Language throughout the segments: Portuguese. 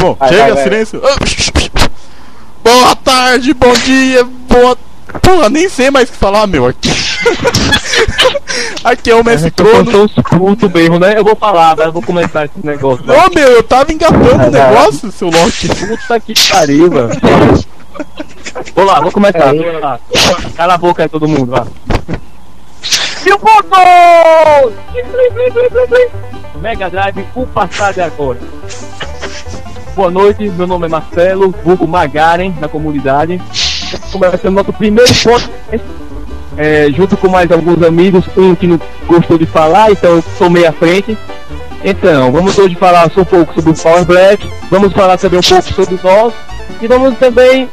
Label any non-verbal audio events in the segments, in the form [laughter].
Bom, Vai, chega, vai, vai. silêncio. Boa tarde, bom dia, boa. Porra, nem sei mais o que falar, meu. Aqui, [laughs] aqui é o Messi Eu Crono. sou escroto mesmo, né? Eu vou falar, mas eu vou comentar esse negócio. né? Ô meu, eu tava engatando o negócio, seu Loki. Puta que pariu, velho. Vou lá, vou começar. Vou lá. Cala a boca aí, todo mundo, vá. Meu ponto! Mega Drive, o passado e agora. Boa noite, meu nome é Marcelo, vulgo Magaren, na comunidade. Começando nosso primeiro ponto. É, junto com mais alguns amigos, um que não gostou de falar, então eu tomei a frente. Então, vamos hoje falar um pouco sobre o Power Black, vamos falar também um pouco sobre nós e vamos também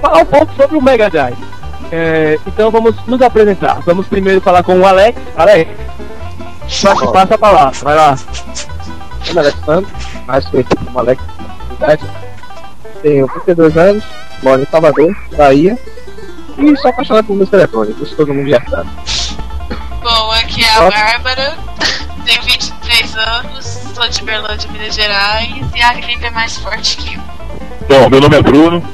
falar um pouco sobre o Mega Drive. É, então vamos nos apresentar. Vamos primeiro falar com o Alex. Alex, passa, passa a palavra, vai lá. É Alexandre, mais conhecido como Alex. Cidade. Tenho 32 anos, moro em Salvador, Bahia. E sou apaixonado por música eletrônica, isso todo mundo já sabe. Bom, aqui é a Bárbara, tenho 23 anos, sou de Berlândia, Minas Gerais, e a gripe é mais forte que eu. Bom, meu nome é Bruno,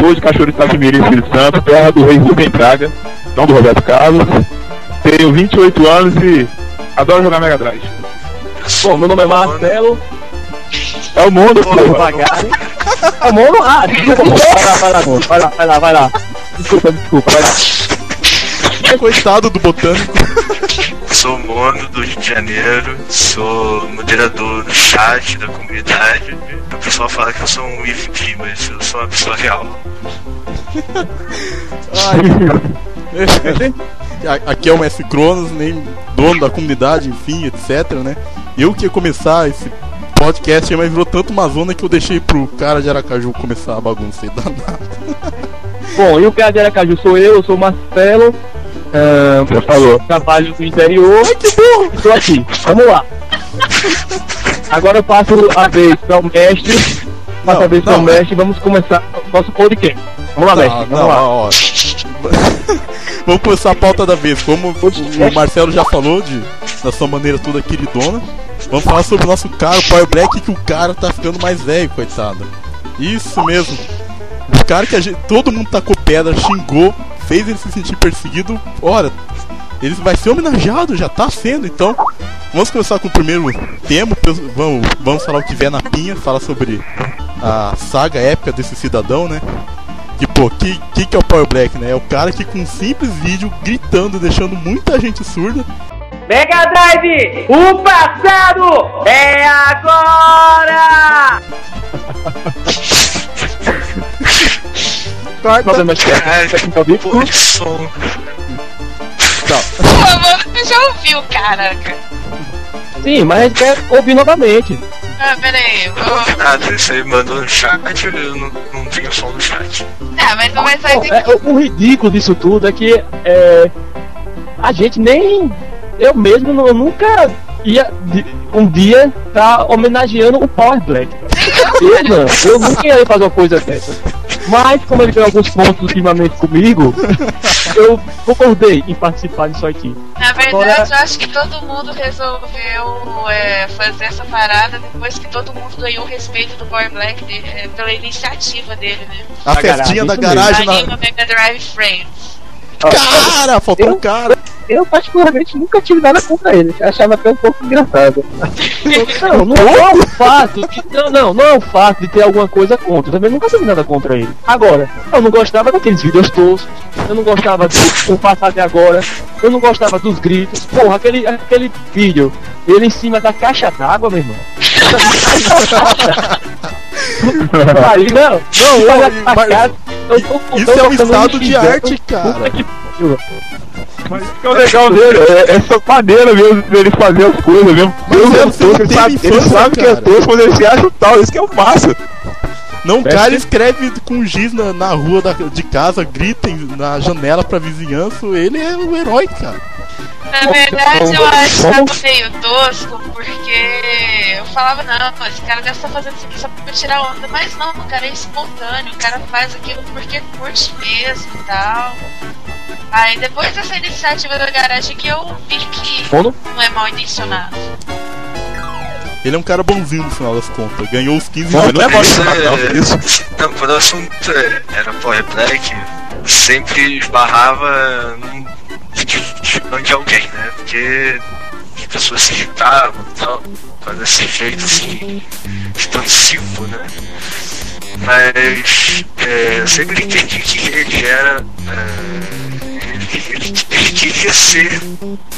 sou de Cachoeiro de Itapemirim, Espírito Santo, terra do rei Rubem Braga, não do Roberto Carlos. Tenho 28 anos e adoro jogar Mega Drive. Bom, meu nome é Marcelo, É o mundo, pô. É mono? Ah, [laughs] desculpa, vai lá, vai lá, mono. vai lá, vai lá, vai lá. Desculpa, desculpa, vai lá. Coitado do botânico. Sou mono do Rio de Janeiro, sou moderador no chat da comunidade. O pessoal fala que eu sou um EVP, mas eu sou uma pessoa real. Ai. [laughs] Aqui é o Messi Cronos, nem dono da comunidade, enfim, etc, né? Eu que ia começar esse podcast, mas virou tanto uma zona que eu deixei pro cara de Aracaju começar a bagunça aí danada. [laughs] Bom, e o cara de Aracaju sou eu, eu sou o Marcelo. ahn, Já falou. trabalho no interior. Ai, que burro! Estou aqui, vamos lá. Agora eu passo a vez para o mestre. Passo Não, a vez para o não. mestre e vamos começar o nosso podcast. Vamos lá, Não, mestre, vamos não, lá. ó. [laughs] Vamos começar a pauta da vez. Como o Marcelo já falou, de, da sua maneira toda queridona, vamos falar sobre o nosso cara, o Power Black, que o cara tá ficando mais velho, coitado. Isso mesmo. O cara que gente, todo mundo tacou pedra, xingou, fez ele se sentir perseguido. Ora, ele vai ser homenageado, já tá sendo, então. Vamos começar com o primeiro tema. Vamos, vamos falar o que vier na pinha, falar sobre a saga épica desse cidadão, né? Que, pô, que, que que é o Power Black, né? É o cara que com um simples vídeo gritando, deixando muita gente surda. Mega Drive, o passado é agora! Ao vivo. Pô, que som. Pô, mano, eu já ouvi o caraca. Sim, mas a gente quer ouvir novamente. Ah, pera aí, eu vou... Nada, você mandou no chat, eu não, não tinha som no chat. Ah, mas não vai sair Bom, de... é, o, o ridículo disso tudo é que é, a gente nem. Eu mesmo não- nunca ia um dia tá homenageando o Power Black. Veja, eu nunca ia fazer uma coisa dessa. Mas, como ele tem alguns pontos ultimamente comigo, eu concordei em participar disso aqui. Na verdade, Agora- eu acho que todo mundo resolveu é, fazer essa parada depois que todo mundo ganhou o respeito do Power Black de- é, pela iniciativa dele, né? A Da festinha garagem, da garagem na. Mega Drive Friends. Cara, faltou Eu- um cara. Eu, particularmente, nunca tive nada contra ele. Achava até um pouco engraçado. Não, não é o fato de, não, não, não é o fato de ter alguma coisa contra. Eu também nunca tive nada contra ele. Agora, eu não gostava daqueles vídeos toscos. Eu não gostava do o passado de agora. Eu não gostava dos gritos. Porra, aquele, aquele vídeo, ele em cima da caixa d'água, meu irmão. [laughs] Aí, não, não, olha. Eu tô, eu Isso tô é um estado de arte, cara. Puta que pariu. Mas isso que é o legal dele, é essa maneira mesmo dele fazer as coisas mesmo. Mas Deus é, é tosco, ele sabe, ele infância, sabe que é tosco quando ele se acha tal, isso que é o massa. Não, o Parece cara escreve com giz na, na rua da- de casa, grita em- na janela pra vizinhança. Ele é o herói, cara. Na verdade, eu achava meio tosco, porque eu falava, não, esse cara deve estar fazendo isso aqui só pra tirar onda. Mas não, o cara é espontâneo, o cara faz aquilo porque curte mesmo e tal. Aí depois dessa iniciativa da garagem que eu vi que Mono? não é mal intencionado. Ele é um cara bonzinho no final das contas. Ganhou os 15 Não, não é bom. Mas, Não, é, [laughs] não, quando o assunto é- era Power Black, sempre esbarrava num vídeo de alguém, né? Porque as pessoas se irritavam e tal, fazia esse jeito assim, expansivo, né? Mas é, eu sempre entendi que ele era. é, ele, ele, ele queria ser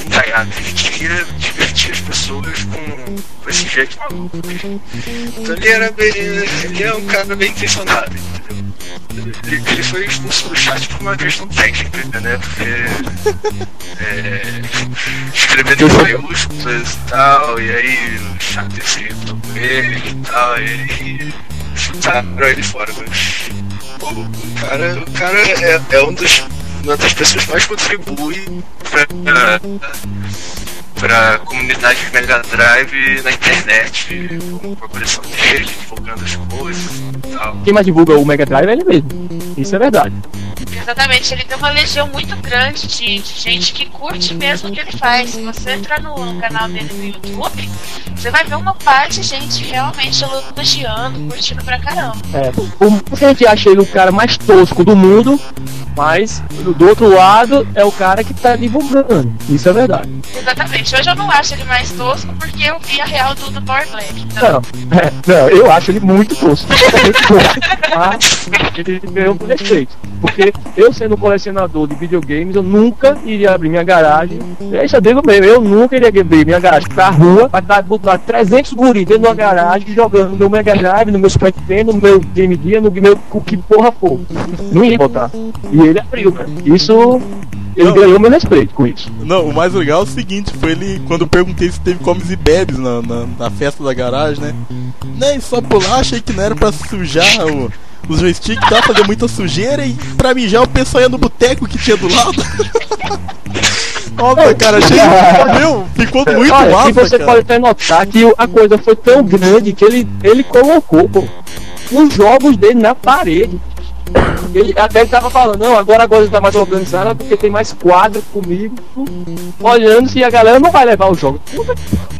indagado, ele queria divertir as pessoas com, com esse jeito maluco. Então ele era bem. ele é um cara bem intencionado? Ele, ele foi expulso do chat por uma questão técnica, né? Porque é, escrevendo em maiúsculas e tal, e aí o chat se irritou com ele e tal, e aí chutaram ele fora, mas o cara, o cara é, é um dos, uma das pessoas mais contribui pra, pra comunidade de Mega Drive na internet, com a coleção dele, divulgando as coisas. Quem mais divulga o Mega Drive é ele mesmo. Isso é verdade. Exatamente, ele tem uma legião muito grande de, de gente que curte mesmo o que ele faz. Se você entrar no, canal dele no YouTube, você vai ver uma parte de gente realmente elogiando, curtindo pra caramba. É, que a gente acha ele o cara mais tosco do mundo, mas do outro lado é o cara que tá divulgando. Isso é verdade. Exatamente, hoje eu não acho ele mais tosco porque eu vi a real do, do Power Black. Então, Não, é, não, eu acho ele muito tosco. [laughs] Muito tosco. Mas ele ganhou por respeito. Porque eu sendo colecionador de videogames, eu nunca iria abrir minha garagem. Deixa dentro mesmo, eu nunca iria abrir minha garagem pra rua, pra dar, botar 300 guris dentro de uma garagem, jogando no meu Mega Drive, no meu Super Nintendo, no meu Game Gear, no meu o que porra for. Não ia botar. E ele abriu, cara. Isso. Ele Não. ganhou meu respeito com isso. Não, o mais legal é o seguinte, foi ele, quando eu perguntei se teve comes e bebes na, na, na festa da garagem, né? Nem só pular, achei que não era pra sujar o, os joysticks, tá? Fazer muita sujeira e pra mijar o pessoal ia no boteco que tinha do lado. [laughs] Nossa, cara, achei. [laughs] Meu, ficou muito Olha, e massa, você cara. pode até notar que a coisa foi tão grande que ele, ele colocou pô, os jogos dele na parede. Ele até tava falando, não, agora a coisa tá mais organizada porque tem mais quadro comigo. Olhando se a galera não vai levar o jogo. Puta que-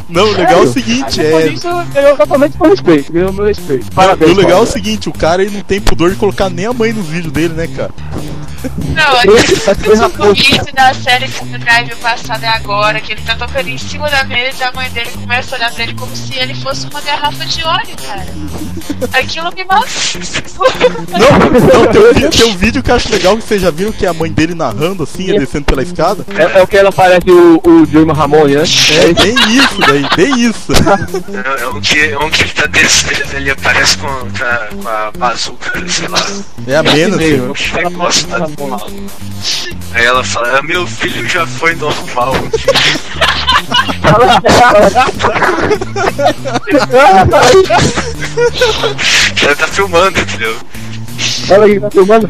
Não, o legal é o seguinte, Por é. isso ganhou totalmente meu respeito, ganhou meu respeito. E Parabéns. o legal é o seguinte, o cara ele não tem pudor de colocar nem a mãe nos vídeos dele, né, cara? não, aquele o começo da série que o Drive passado é agora, que ele tá tocando em cima da mesa e a mãe dele começa a olhar pra ele como se ele fosse uma garrafa de óleo, cara. Aquilo me matou. Não, [laughs] não tem, um, tem um vídeo que eu acho legal que vocês já viram que é a mãe dele narrando assim, descendo pela escada. É, é o que ela parece o, o Joey Ramone, né? É bem isso daí, bem isso. É, é um que, é um que ele tá descendo, ele aparece com, com, a, com a bazuca, sei lá. É a menos. Um negócio tá. Aí ela fala, "Ah, meu filho já foi normal. Ela tá filmando, entendeu? Ela aí, tá filmando?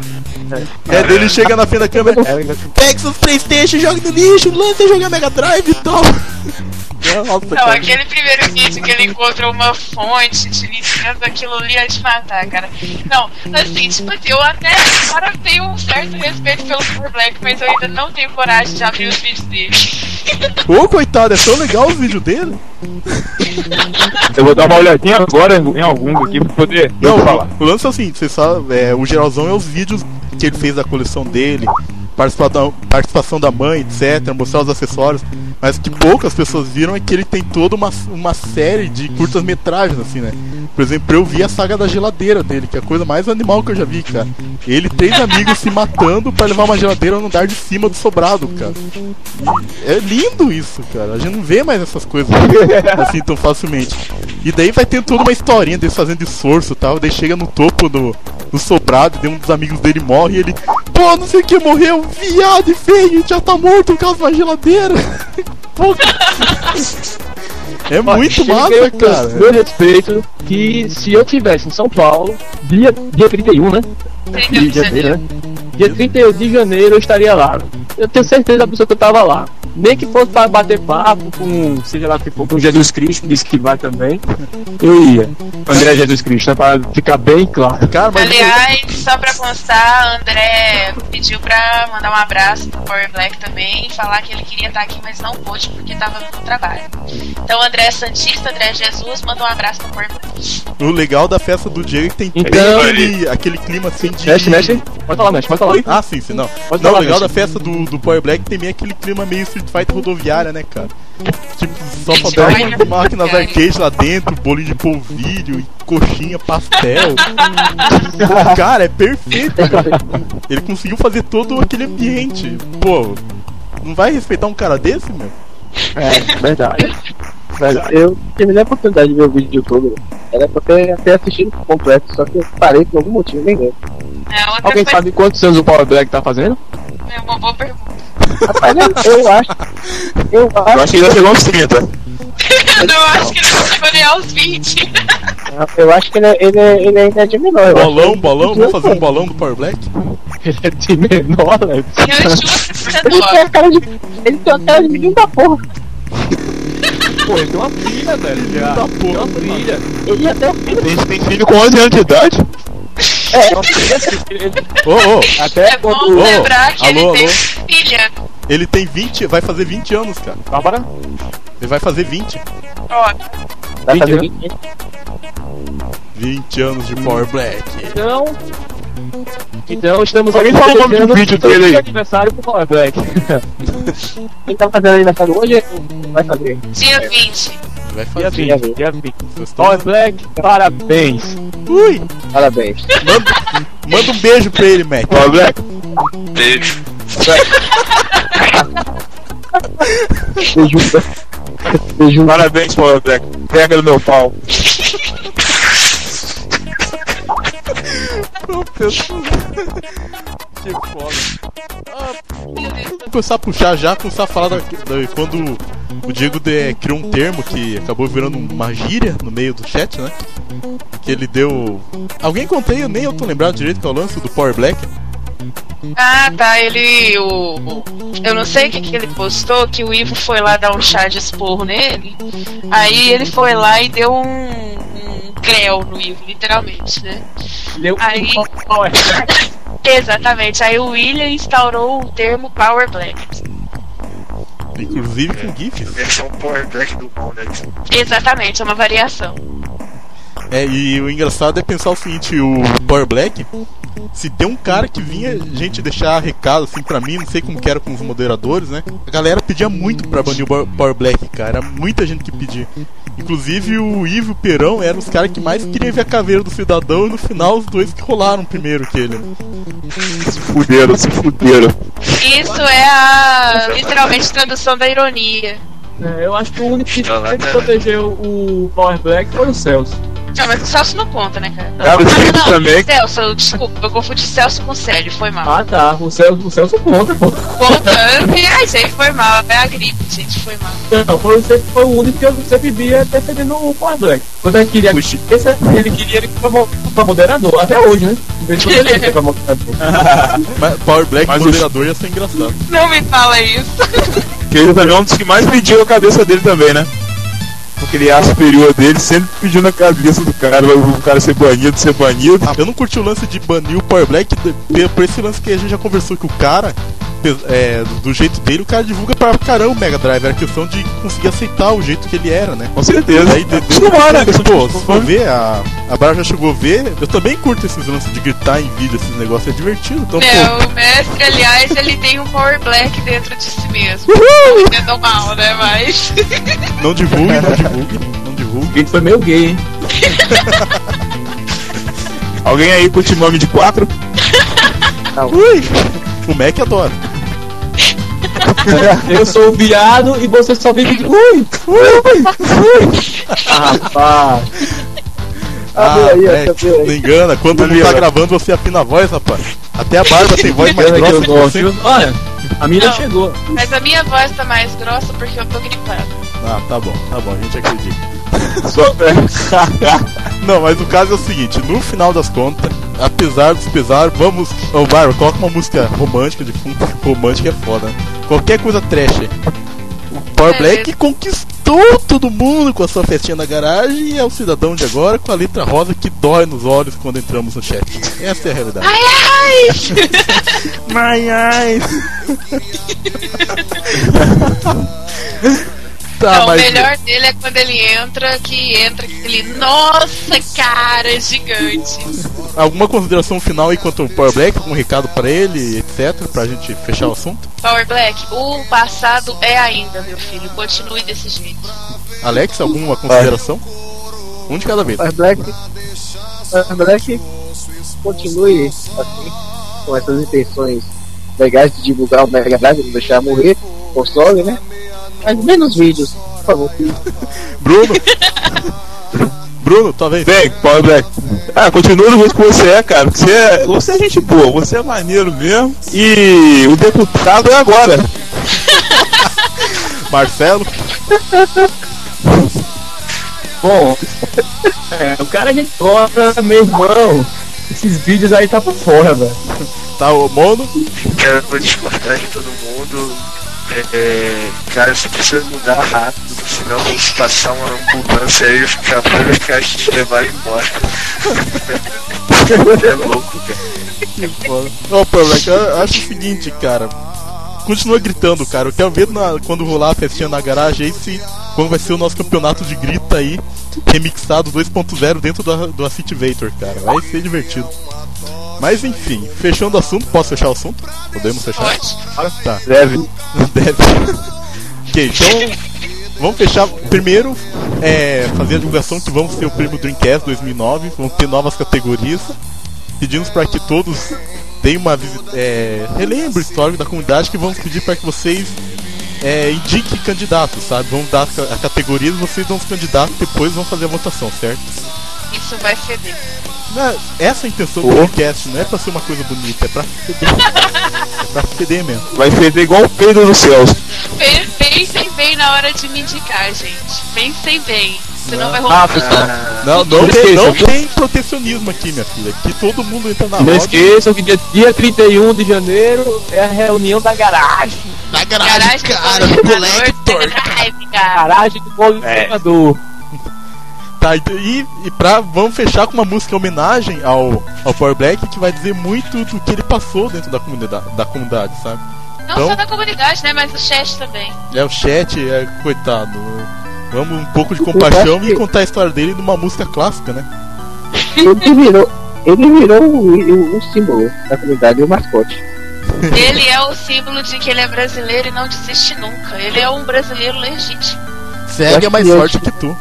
É, dele chega na frente da câmera, pega seus Playstation, joga no lixo, lança jogar Mega Drive e tal. Nossa, Não, cara. aquele primeiro vídeo que ele encontra uma fonte de Nintendo, aquilo ali é de matar, cara. Não, assim, tipo assim, eu até agora tenho um certo respeito pelo Power Black, mas eu ainda não tenho coragem de abrir os vídeos dele. Ô, coitado, é tão legal o vídeo dele. Eu vou dar uma olhadinha agora em alguns aqui pra poder Não, falar. o lance é o seguinte, você sabe, é, o geralzão é os vídeos que ele fez da coleção dele, participa da- participação da mãe, etc, mostrar os acessórios, mas que poucas pessoas viram é que ele tem toda uma, uma série de curtas metragens, assim, né? Por exemplo, eu vi a saga da geladeira dele, que é a coisa mais animal que eu já vi, cara. Ele e três amigos se matando pra levar uma geladeira no andar de cima do sobrado, cara. E é lindo isso, cara. A gente não vê mais essas coisas [laughs] assim tão facilmente. E daí vai ter toda uma historinha deles fazendo esforço e tal. Daí chega no topo do, do sobrado, daí um dos amigos dele morre e ele, pô, não sei o que, morreu, viado e feio, já tá morto por causa de uma geladeira. É muito Chega massa, eu- cara. Meu respeito, que se eu tivesse em São Paulo, dia, dia 31, né? De janeiro, né? Dia 31 de janeiro eu estaria lá. Eu tenho certeza absoluta que eu tava lá. Nem que fosse pra bater papo com, seja lá o que for, com Jesus Cristo, que disse que vai também. Eu ia. André Jesus Cristo, né? Pra ficar bem claro. Cara, mas Aliás, só pra constar, André pediu pra mandar um abraço pro Power Black também e falar que ele queria estar aqui, mas não pôde porque tava no trabalho. Então, André Santista, André Jesus, manda um abraço pro Power Black. o legal da festa do Diego é que tem Então- aquele, aquele clima assim de. Mexe, mexe. Pode falar, mexe, pode falar. Ah, sim, sim, não. Pode não, o falar, legal da Messi. festa do, do Power Black tem meio aquele clima meio Street Fighter rodoviária, né, cara? Tipo, só faltava máquinas arcade lá dentro, bolinho de polvilho, e coxinha, pastel. cara, é perfeito, cara. Ele conseguiu fazer todo aquele ambiente. Pô, não vai respeitar um cara desse, meu? É, verdade. Verdade. Eu tive a oportunidade de ver o vídeo todo. Era pra ter, ter assistido completo, só que eu parei por algum motivo, nem lembro. É, Alguém sabe quantos anos o Power Black tá fazendo? é uma boa pergunta. Rapaz, eu, eu acho. Eu Eu acho. acho que ele chegou aos 30. [laughs] Eu não acho que ele vai escolher aos 20. Eu acho que ele, ele, ele ainda é de menor. eu acho Bolão, que- bolão, vamos fazer um bolão do Power Black? Ele é de menor, né? Eu que Ele tem a cara de. Ele tem a cara de menino da porra. Pô, ele tem uma filha, velho. Já. Da Tem porra, uma filha. Ele até o filho. Tem, tem filho com 11 anos de idade. Tem filha. Ô, ô, Até É bom quando. Ô, lembrar que alô, ele tem alô. filha. ele tem 20, vai fazer 20 anos, cara. Bárbara? Ele vai fazer 20. Ó, Vai fazer 20 20 20 anos de Power Black. Então. Então estamos Alguém fala o nome do vídeo dele aí. aniversário pro Power Black. [laughs] Quem tá fazendo aniversário hoje vai fazer. dia 20. Vai Dia fazer. 20, dia 20. Vocês estão- Power Black, parabéns. Ui! Parabéns. Manda, manda um beijo pra ele, Mac. Power Black. Beijo. Beijo. Beijo. Parabéns, Power Black. Pega no meu pau. que foda. Ah, vamos começar a puxar já, começar a falar da, da- quando o Diego de- criou um termo que acabou virando uma gíria no meio do chat, né? Que ele deu. Alguém contei, eu nem eu tô lembrado direito que é o lance do Power Black. Ah, tá. Ele. O, o- eu não sei o que, que ele postou, que o Ivo foi lá dar um chá de esporro nele. Aí ele foi lá e deu um. um creu no Ivo, literalmente, né? Deu Aí- um Power Black. Exatamente. Aí o William instaurou o termo Power Black. Inclusive com GIFs. Power Black do mal, né? Exatamente, é uma variação. É, e o engraçado é pensar o seguinte, o Power Black, se tem um cara que vinha gente deixar recado assim pra mim, não sei como que era com os moderadores, né? A galera pedia muito pra banir o Power- Power Black, cara. Era muita gente que pedia. Inclusive o Ivo e o Perão eram os caras que mais queriam ver a caveira do cidadão e no final os dois que rolaram primeiro que ele. Se fuderam, se fuderam. Isso é a literalmente tradução da ironia. É, eu acho que o único que Não, teve que não. proteger o Power Black foi o Celso. Não, mas o Celso não conta, né, cara? Cara, o Celso também. Celso, eu- desculpa, eu confundi Celso com Célio, foi mal. Ah tá, o Celso, o Celso conta, pô. Conta, [laughs] ai, gente, foi mal, é a gripe, gente, foi mal. Não, foi, o- sempre foi o único que eu sempre via defendendo o Power Black. Quando ele queria. Puxa. Esse, ele queria ele pra, mo- pra moderador, até hoje, né? Ele pra moderador. [laughs] Mas Power Black Mas moderador ia ser engraçado. Não me fala isso. Que ele também é um dos que mais pediu a cabeça dele também, né? Porque ele é a superior dele, sempre pedindo a cabeça do cara, o cara ser banido, ser banido. Ah, eu não curti o lance de banir o Power Black por esse lance que a gente já conversou que o cara, é, do jeito dele, o cara divulga pra caramba o Mega Drive. Era questão de conseguir aceitar o jeito que ele era, né? Com certeza. Aí, de, de, Acostumar, né? pô, se for ver, a, a Bárbara já chegou a ver, eu também curto esses lances de gritar em vídeo, esses negócios, é divertido. Então, É, pô, o mestre, aliás, ele tem um Power Black dentro de si mesmo. Não entendam mal, né, mas... [laughs] não divulgue, não divulgue, não divulgue. Ele foi meio gay, hein? [laughs] Alguém aí curte nome de quatro? Ui! O Mac adora. [laughs] Eu sou o viado e você só vive de. Ui! Ui! Ui! Ah, rapaz! Ah, Abre aí, aí. não engana, quando não tá gravando você afina a voz, rapaz. Até a Bárbara tem voz mais grossa que você. Olha, a minha Não. chegou. Mas a minha voz tá mais grossa porque eu tô gripando. Ah, tá bom, tá bom, a gente acredita. [laughs] Só [laughs] Não, mas o caso é o seguinte, no final das contas, apesar dos pesares, vamos. Ô Bárbara, coloca uma música romântica de fundo. Romântica é foda, né? Qualquer coisa trash. O Power Black conquistou todo mundo com a sua festinha na garagem e é o cidadão de agora com a letra rosa que dói nos olhos quando entramos no chat. Essa é a realidade. Ai, ai! [laughs] Ai, ai. [laughs] tá, Não, o mas melhor dele é quando ele entra, que entra aquele Nossa, cara, gigante. Alguma consideração final aí quanto ao Power Black, algum recado pra ele, etc, pra gente fechar o assunto? Power Black, o passado é ainda, meu filho. Continue desse jeito. Alex, alguma consideração? Um de cada vez. Power Black. Power Black continue assim, com essas intenções legais de divulgar o Mega Drive, não deixar morrer o console, né? Mas menos vídeos, por favor. [laughs] Bruno? [laughs] Bruno, tua vez. Bem, Power Black. Ah, continua do jeito que você é, cara. Você é, você é gente boa, você é maneiro mesmo. E o deputado é agora. [laughs] Marcelo? Bom, é, o cara a gente gosta, meu irmão. Esses vídeos aí tá por fora, velho. Tá o Mono? Cara, vou discordar de todo mundo. É, cara, você precisa mudar rápido, senão se passar uma ambulância aí, os caras ficar te levar embora. [laughs] é louco, cara. Que foda. Ô, Power Black, eu acho o seguinte, cara. Continua gritando, cara. Eu quero ver na- quando rolar a festinha na garagem aí se. Quando vai ser o nosso campeonato de grita aí, remixado 2.0 dentro do, do Activator, cara. Vai ser divertido. Mas enfim, fechando o assunto, posso fechar o assunto? Podemos fechar? Pode. Tá. Deve. Deve. ok, então vamos fechar. Primeiro, é, fazer a divulgação que vamos ter o prêmio Dreamcast 2009, vamos ter novas categorias. Pedimos para que todos deem uma visita, é, relembre o histórico da comunidade que vamos pedir para que vocês é, indiquem candidatos, sabe? Vamos dar a categorias, vocês dão os candidatos, depois vão fazer a votação, certo? Isso vai feder. Não essa é a intenção do Oh. podcast, não é pra ser uma coisa bonita, é pra feder. é pra feder mesmo. Vai feder igual o Pedro dos céus. Pe- Pensem bem na hora de me indicar, gente. Pensem bem. Senão Não. vai rolar. Ah, pessoal. Não, não, Não tem, não tem protecionismo aqui, minha filha. Aqui todo mundo entra na Não esqueçam que dia, dia 31 de janeiro é a reunião da garagem. Na Garagem cara, do Collector. Garagem do colecionador. [laughs] Tá, então- e, e pra, vamos fechar com uma música em homenagem ao, ao Power Black que vai dizer muito do que ele passou dentro da comunidade, da comunidade sabe? Não Então- só da comunidade, né? Mas do chat também. É o chat, é coitado. Vamos um pouco de compaixão e contar a história dele numa música clássica, né? Ele virou, ele virou o, o- o símbolo da comunidade, o mascote. Ele é o símbolo de que ele é brasileiro e não desiste nunca. Ele é um brasileiro legítimo. Segue é mais que eu- forte que tu.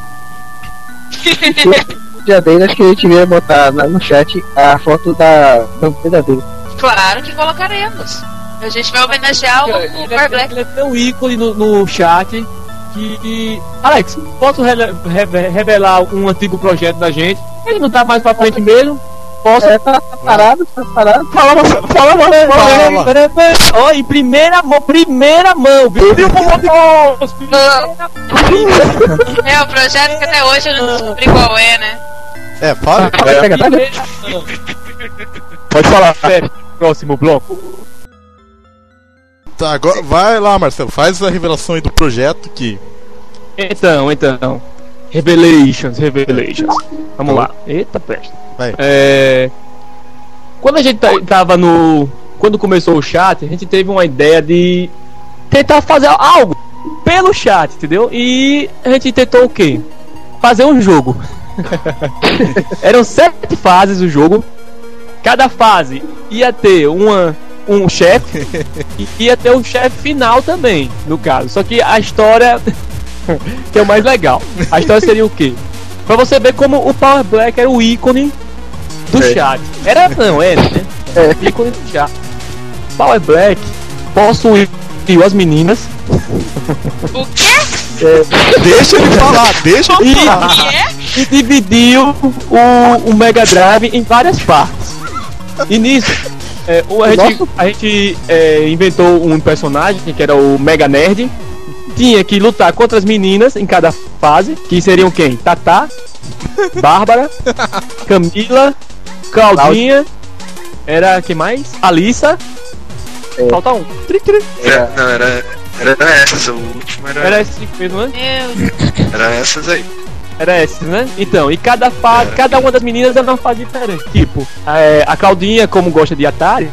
[laughs] Dia dele, acho que a gente devia botar lá no chat a foto da bandeira dele. Claro que colocaremos. A gente vai homenagear o, o Ele é, Black. ele é tão ícone no, no chat que, Alex, posso rele- reve- revelar um antigo projeto da gente? Ele não tá mais pra frente mesmo? Posso? É, tá, tá parado, tá parado. Fala, fala, fala, Fala. fala, fala. Ó, em primeira mão, primeira mão, viu? Viu como É, o projeto que até hoje eu não descobri qual é, né? É, fala. Pega, tá? Pode falar. Próximo bloco. Tá, agora vai lá, Marcelo, faz a revelação aí do projeto que. Então, então. Revelations, Revelations. Vamos lá. Eita, peste. Vai. É, quando a gente ta- tava no. Quando começou o chat, a gente teve uma ideia de tentar fazer algo pelo chat, entendeu? E a gente tentou o quê? Fazer um jogo. [laughs] Eram sete fases o jogo. Cada fase ia ter uma, um chefe e ia ter um chefe final também, no caso. Só que a história [laughs] que é o mais legal. A história seria o quê? Pra você ver como o Power Black era o ícone do É. chat. Era não, era, né? É. Ícone do chat. Power Black possuiu as meninas O quê? Deixa ele falar, [laughs] deixa ele e, falar. É? e dividiu o, o Mega Drive em várias partes. E nisso, é, o- a gente, a gente é, inventou um personagem que era o Mega Nerd. Tinha que lutar contra as meninas em cada fase, que seriam quem? Tatá, [laughs] Bárbara, Camila, Claudinha, era quem mais? Alissa Falta um. Era, não, era, era essas, o último era, Era esse mesmo, né? Meu Deus. era essas aí. Era esse, né? Então, e cada fase, cada uma das meninas era uma fase diferente. Tipo, é, a Claudinha, como gosta de Atari,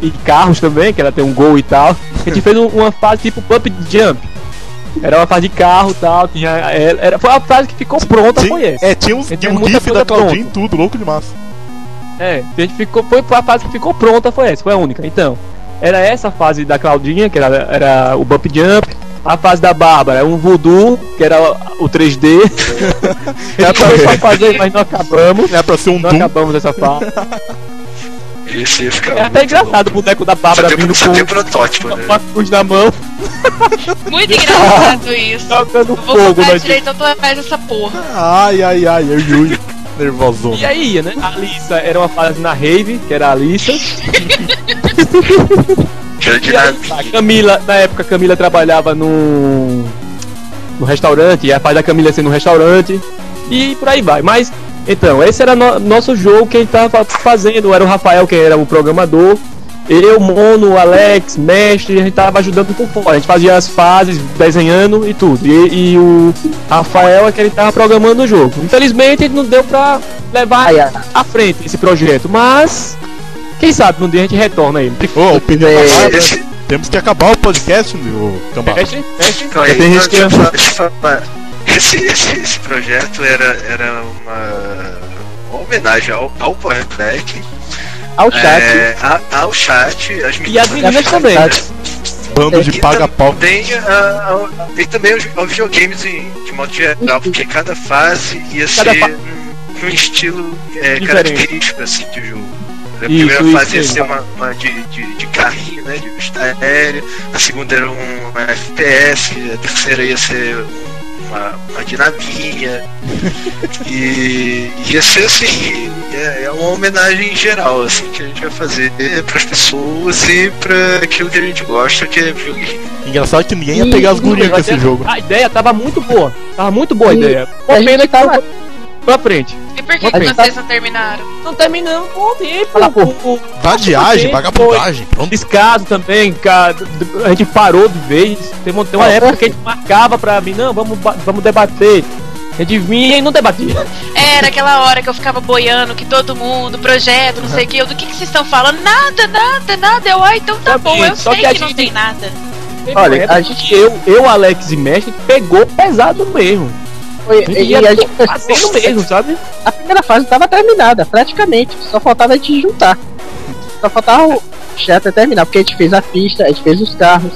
e carros também, que ela tem um gol e tal, a gente fez um- uma fase tipo Pump Jump. Era uma fase de carro e tal, tinha. Era, era- foi a fase que ficou pronta, foi essa. é, tinha, uns, tinha um gif da Claudinha pronta. e tudo, louco de massa. É, a gente ficou, foi a fase que ficou pronta, foi essa, foi a única. Então, era essa fase da Claudinha, que era, era o Bump Jump. A fase da Bárbara, um voodoo, que era o 3D. Era [laughs] pra começar a fazer, mas não acabamos. É pra ser um Não Doom. acabamos essa fase. Esse ia ficar É até muito engraçado o boneco da. Bárbara Só tem, vindo só tem com protótipo, né? uma cruz na mão, Muito [laughs] engraçado isso. tocando Eu vou fogo colocar na direito atrás dessa porra. Ai, ai, ai, ai, ai. Nervosão. E aí né? A Alissa era uma fase na Rave, que era a Alissa. [laughs] A Camila, na época, a Camila trabalhava no, no restaurante, e a fase da Camila ia ser no restaurante, e por aí vai. Mas, então, esse era no- nosso jogo que a gente tava fazendo. Era o Rafael, que era o programador. Eu, Mono, Alex, Mestre, a gente tava ajudando por fora. A gente fazia as fases, desenhando e tudo. E, e o Rafael é que ele tava programando o jogo. Infelizmente, não deu pra levar à frente esse projeto, mas. Quem sabe um dia a gente retorna ele. Ô, opinião da É, Bárbara, Esse, Temos que acabar o podcast, meu cambada. Mestre, mestre. então, aí, tem gente que esse, esse, esse projeto era, era uma, uma homenagem ao, ao Power Black, Ao chat. é, a- ao chat, as E as meninas também. Bando de E paga-pau. também, a- a- e também os, os videogames em, de modo geral, porque cada fase ia Cada ser fa- um, um estilo é, característico assim, de jogo. A Isso, primeira isso fase ia mesmo. ser uma, uma de, de, de carrinho, né, de vista aérea, a segunda era um uma FPS, a terceira ia ser uma, uma de navinha, e ia ser assim, é, é uma homenagem geral assim, que a gente vai fazer para as pessoas e para aquilo que a gente gosta, que é videogame. Engraçado que ninguém ia pegar as gurias com esse jogo. A ideia tava muito boa. Tava muito boa a E ideia. Pô, pena que tava- pra frente. E por que, A que gente vocês não terminaram? Não terminamos com o tempo. Fala, pô. o- o- Vadiagem, vagabundagem. Pronto. Descaso também, cara, a gente parou de vez. Tem uma, tem uma Ah, época que a gente marcava pra mim, não, vamos, vamos debater. A gente vinha e não debatia. Era aquela hora que eu ficava boiando, que todo mundo, projeto, não sei o que, eu, do que, que vocês estão falando? Nada, nada, nada. Eu, ah, então tá Só bom, eu só sei que a que, não gente- tem nada. Olha, a que eu, eu, Alex e Mestre pegou pesado mesmo. Foi- e, e a gente fazendo mesmo, sabe? A primeira fase estava terminada, praticamente. Só faltava a gente juntar. Só faltava o chat terminar, porque a gente fez a pista, a gente fez os carros.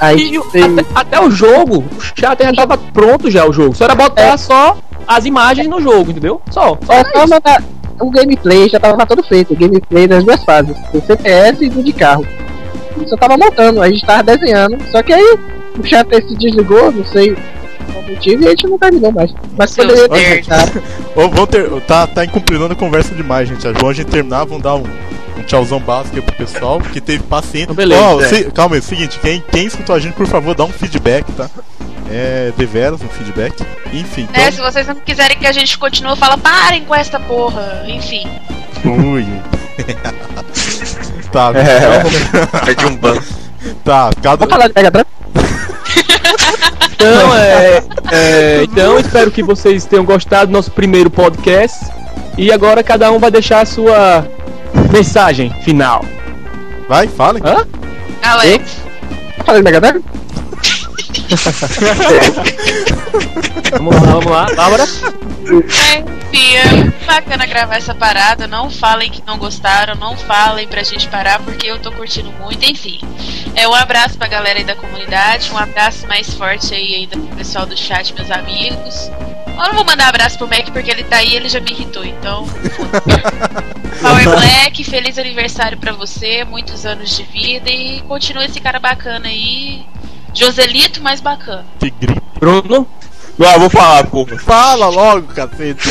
Aí E o- fez- até, até o jogo, o chat já tava pronto já o jogo. Só era botar É. só as imagens no jogo, entendeu? Só. só É só mandar. O gameplay já tava todo feito, o gameplay das duas fases, do CPS e do de carro. Só tava montando, a gente tava desenhando, só que aí o chat se desligou, não sei motivo, e a gente não terminou mais. Mas poderia ter. [laughs] Ô, vamos ter, tá, tá incumprindo a conversa demais, gente. É bom a gente terminar, vamos dar um, um tchauzão básico aí pro pessoal que teve paciência. Então, beleza, Ó, é. se- calma aí, é o seguinte, quem, quem escutou a gente, por favor, dá um feedback, tá? É, deveras, um feedback. Enfim, É, então. se vocês não quiserem que a gente continue, fala, parem com esta porra. Enfim. Ui. [laughs] tá, É. Pede um banco. tá, cada. Vamos falar de Mega Drive? [laughs] Então, é, é, então, espero que vocês tenham gostado do nosso primeiro podcast. E agora cada um vai deixar a sua mensagem final. Vai, fala. Hã? Alex. Vamos falar de Mega Drive? Vamos lá, vamos lá. Bárbara? Enfim, é muito bacana gravar essa parada. Não falem que não gostaram, não falem pra gente parar, porque eu tô curtindo muito. Enfim, é um abraço pra galera aí da comunidade, um abraço mais forte aí, aí do pessoal do chat, meus amigos. Eu não vou mandar abraço pro Mac porque ele tá aí ele já me irritou, então. [laughs] Power Black, feliz aniversário pra você, muitos anos de vida e continua esse cara bacana aí. Joselito mais bacana. Que grito. Bruno? Ah, vou falar, porra. Fala logo, cacete.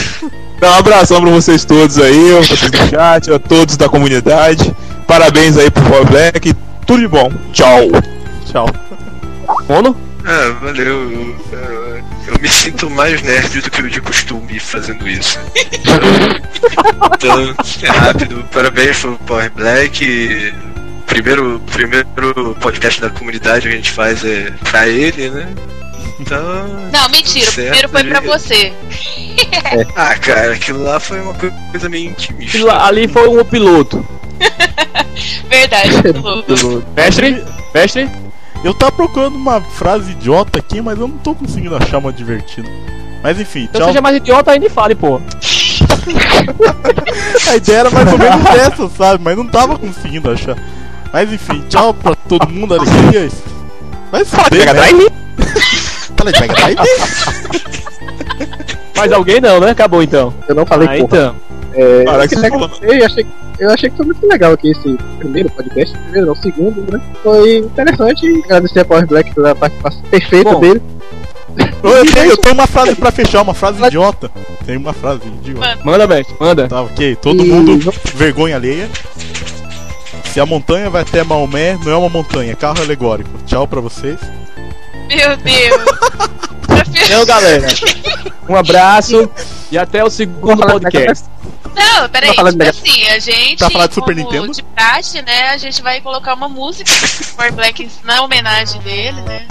Dá um abração pra vocês todos aí, todos do chat, a todos da comunidade. Parabéns aí pro Power Black. Tudo de bom. Tchau. Tchau. Mono? Ah, valeu. Eu, eu- eu me sinto mais nerd do que o de costume fazendo isso. então, é rápido. Parabéns pro Power Black. primeiro, primeiro podcast da comunidade que a gente faz é pra ele, né? Então. Não, mentira, o certo, primeiro foi pra você. Ah, cara, aquilo lá foi uma coisa meio intimista. Aquilo Ali foi um piloto. [laughs] Verdade. [laughs] Mestre? Mestre? Eu tava procurando uma frase idiota aqui, mas eu não tô conseguindo achar uma divertida. Mas enfim, tchau. seja mais idiota ainda fale, pô. [laughs] A ideia era mais ou menos essa, sabe? Mas não tava conseguindo achar. Mas enfim, tchau pra todo mundo, alegria. Vai se fuder, Mega né? Drive? Fala de Mega Drive? Mais alguém não, né? Acabou então. Eu não falei Ah, porra. então. É, Caraca, eu, eu achei, eu achei que foi muito legal aqui esse primeiro podcast, primeiro não, segundo, né? Foi interessante agradecer a Power Black pela participação perfeita Bom. dele. Eu tenho, eu tenho uma frase pra fechar, uma frase idiota. Tem uma frase idiota. Manda, mestre, manda. Tá, ok. Todo E- mundo vergonha alheia. Se a montanha vai até Maomé, não é uma montanha, é carro alegórico. Tchau pra vocês. Meu Deus. [laughs] Então, galera. Um abraço e até o segundo podcast. Não, peraí, Tá falando tipo assim, a gente, Tá falando de Super Nintendo? de praxe, né, a gente vai colocar uma música do Power Black na homenagem dele, né.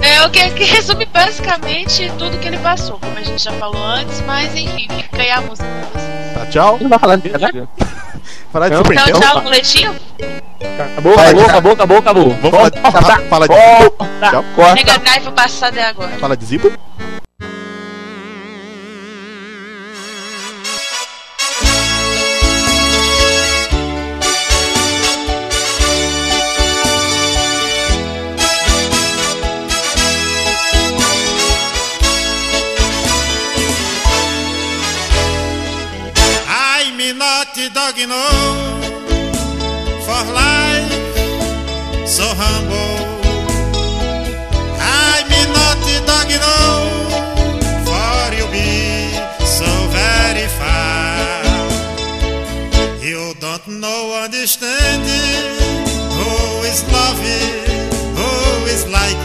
É o que, que resume basicamente tudo que ele passou, como a gente já falou antes, mas enfim, fica aí a música pra vocês. Tá, tchau. Não vai falar de Mega Drive? Falar de Super Nintendo. tchau, muletinho. Acabou, Vai, acabou, tchau. acabou, acabou, acabou. Vamos falar de, fala, de, Tchau. corta. Mega Drive, o passado é agora. fala de Zibo. Not dog, no, for life so humble. I'm not dog, no, for you be so very far. You don't know, understand who is loving, who is like.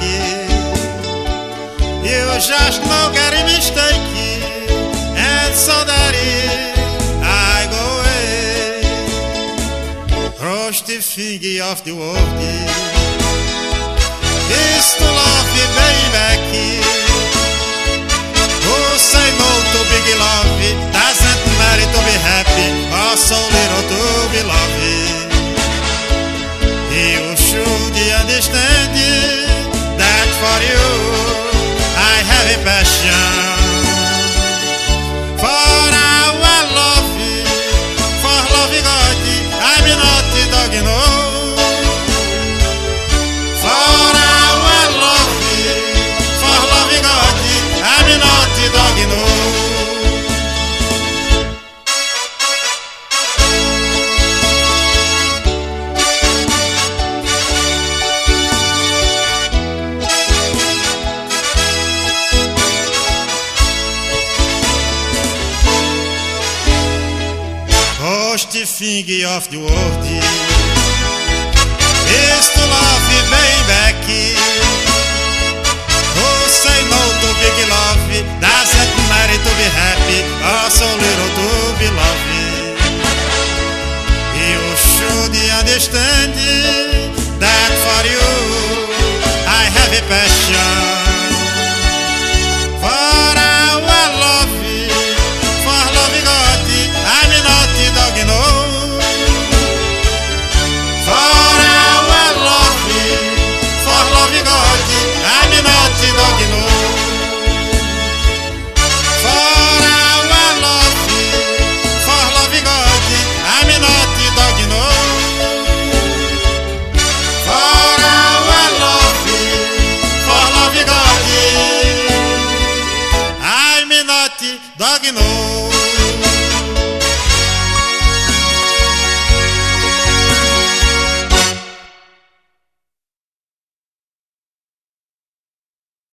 You just know get a mistake, Finger of the world. Is to love you, baby. Who say no to big love? Doesn't matter to be happy or so little to be loved. You should understand that for you I have a passion. Finger of the world. Is to love baby. Who say no to big love. Doesn't matter to be happy Or so little to be loved? You should understand That for you I have a passion